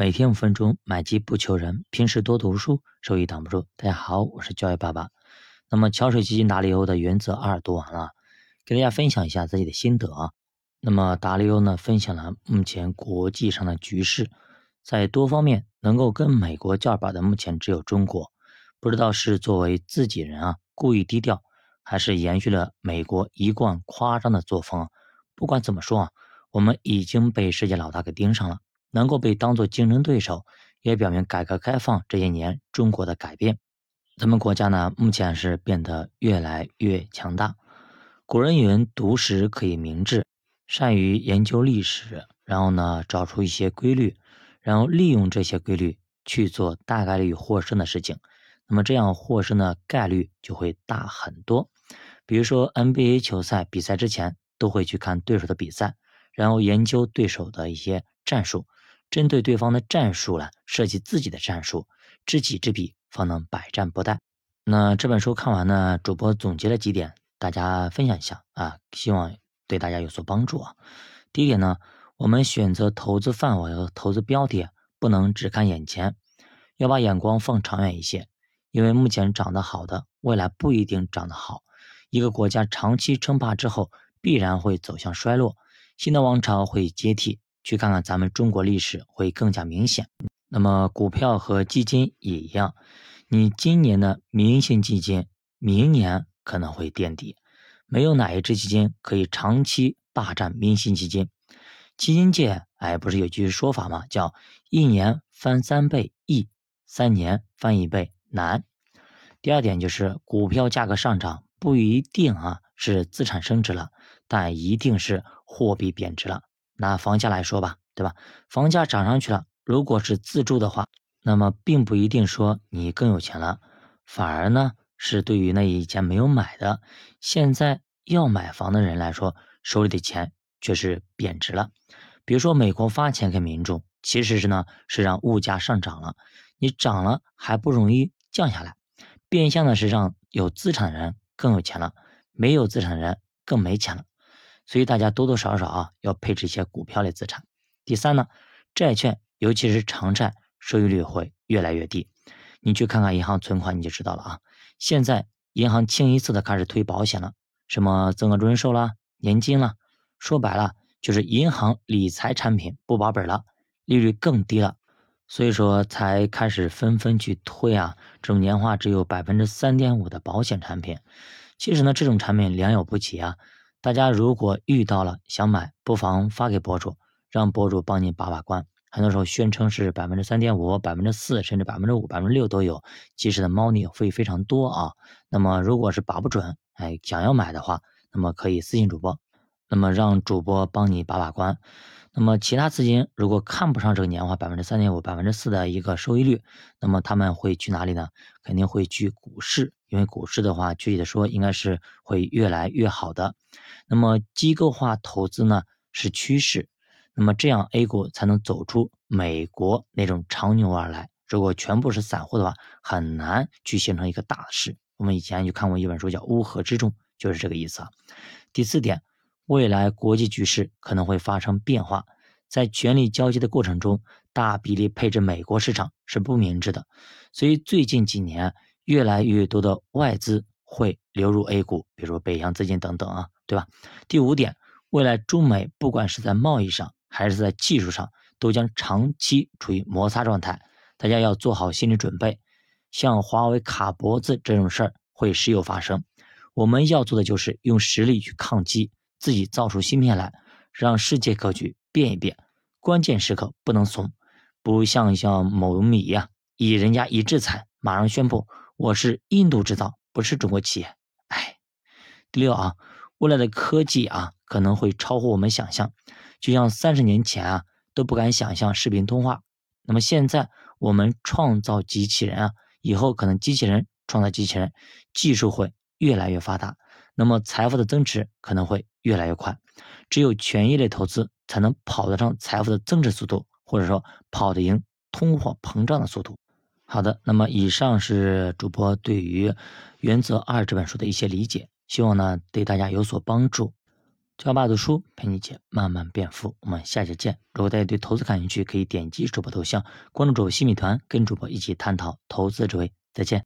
每天五分钟，买机不求人，平时多读书，收益挡不住。大家好，我是教育爸爸。那么桥水基金达利欧的原则二读完了，给大家分享一下自己的心得啊。那么达利欧呢，分享了目前国际上的局势，在多方面能够跟美国叫板的，目前只有中国。不知道是作为自己人啊，故意低调，还是延续了美国一贯夸张的作风。不管怎么说啊，我们已经被世界老大给盯上了。能够被当做竞争对手，也表明改革开放这些年中国的改变。咱们国家呢，目前是变得越来越强大。古人云：“读史可以明志。”善于研究历史，然后呢，找出一些规律，然后利用这些规律去做大概率获胜的事情。那么这样获胜的概率就会大很多。比如说 NBA 球赛比赛之前都会去看对手的比赛，然后研究对手的一些战术。针对对方的战术来，设计自己的战术，知己知彼，方能百战不殆。那这本书看完呢，主播总结了几点，大家分享一下啊，希望对大家有所帮助啊。第一点呢，我们选择投资范围和投资标的，不能只看眼前，要把眼光放长远一些，因为目前涨得好的，未来不一定涨得好。一个国家长期称霸之后，必然会走向衰落，新的王朝会接替。去看看咱们中国历史会更加明显。那么股票和基金也一样，你今年的明星基金，明年可能会垫底。没有哪一只基金可以长期霸占明星基金。基金界哎，不是有句说法吗？叫一年翻三倍易，三年翻一倍难。第二点就是股票价格上涨不一定啊是资产升值了，但一定是货币贬值了。拿房价来说吧，对吧？房价涨上去了，如果是自住的话，那么并不一定说你更有钱了，反而呢是对于那以前没有买的，现在要买房的人来说，手里的钱却是贬值了。比如说美国发钱给民众，其实是呢是让物价上涨了，你涨了还不容易降下来，变相的是让有资产的人更有钱了，没有资产的人更没钱了。所以大家多多少少啊要配置一些股票类资产。第三呢，债券尤其是长债收益率会越来越低。你去看看银行存款你就知道了啊。现在银行清一色的开始推保险了，什么增额终身寿啦、年金啦，说白了就是银行理财产品不保本了，利率更低了，所以说才开始纷纷去推啊这种年化只有百分之三点五的保险产品。其实呢，这种产品良莠不齐啊。大家如果遇到了想买，不妨发给博主，让博主帮你把把关。很多时候宣称是百分之三点五、百分之四，甚至百分之五、百分之六都有，其实的猫腻会非常多啊。那么如果是把不准，哎，想要买的话，那么可以私信主播，那么让主播帮你把把关。那么其他资金如果看不上这个年化百分之三点五、百分之四的一个收益率，那么他们会去哪里呢？肯定会去股市，因为股市的话，具体的说应该是会越来越好的。那么机构化投资呢是趋势，那么这样 A 股才能走出美国那种长牛而来。如果全部是散户的话，很难去形成一个大势。我们以前就看过一本书叫《乌合之众》，就是这个意思啊。第四点。未来国际局势可能会发生变化，在权力交接的过程中，大比例配置美国市场是不明智的。所以最近几年，越来越多的外资会流入 A 股，比如北向资金等等啊，对吧？第五点，未来中美不管是在贸易上还是在技术上，都将长期处于摩擦状态，大家要做好心理准备。像华为卡脖子这种事儿会时有发生，我们要做的就是用实力去抗击。自己造出芯片来，让世界格局变一变。关键时刻不能怂，不像像某米呀，以人家一制裁，马上宣布我是印度制造，不是中国企业。哎，第六啊，未来的科技啊可能会超乎我们想象。就像三十年前啊都不敢想象视频通话，那么现在我们创造机器人啊，以后可能机器人创造机器人，技术会越来越发达。那么财富的增值可能会越来越快，只有权益类投资才能跑得上财富的增值速度，或者说跑得赢通货膨胀的速度。好的，那么以上是主播对于《原则二》这本书的一些理解，希望呢对大家有所帮助。教爸读书陪你姐慢慢变富，我们下期见。如果大家对投资感兴趣，可以点击主播头像关注主播新米团，跟主播一起探讨投资智慧。再见。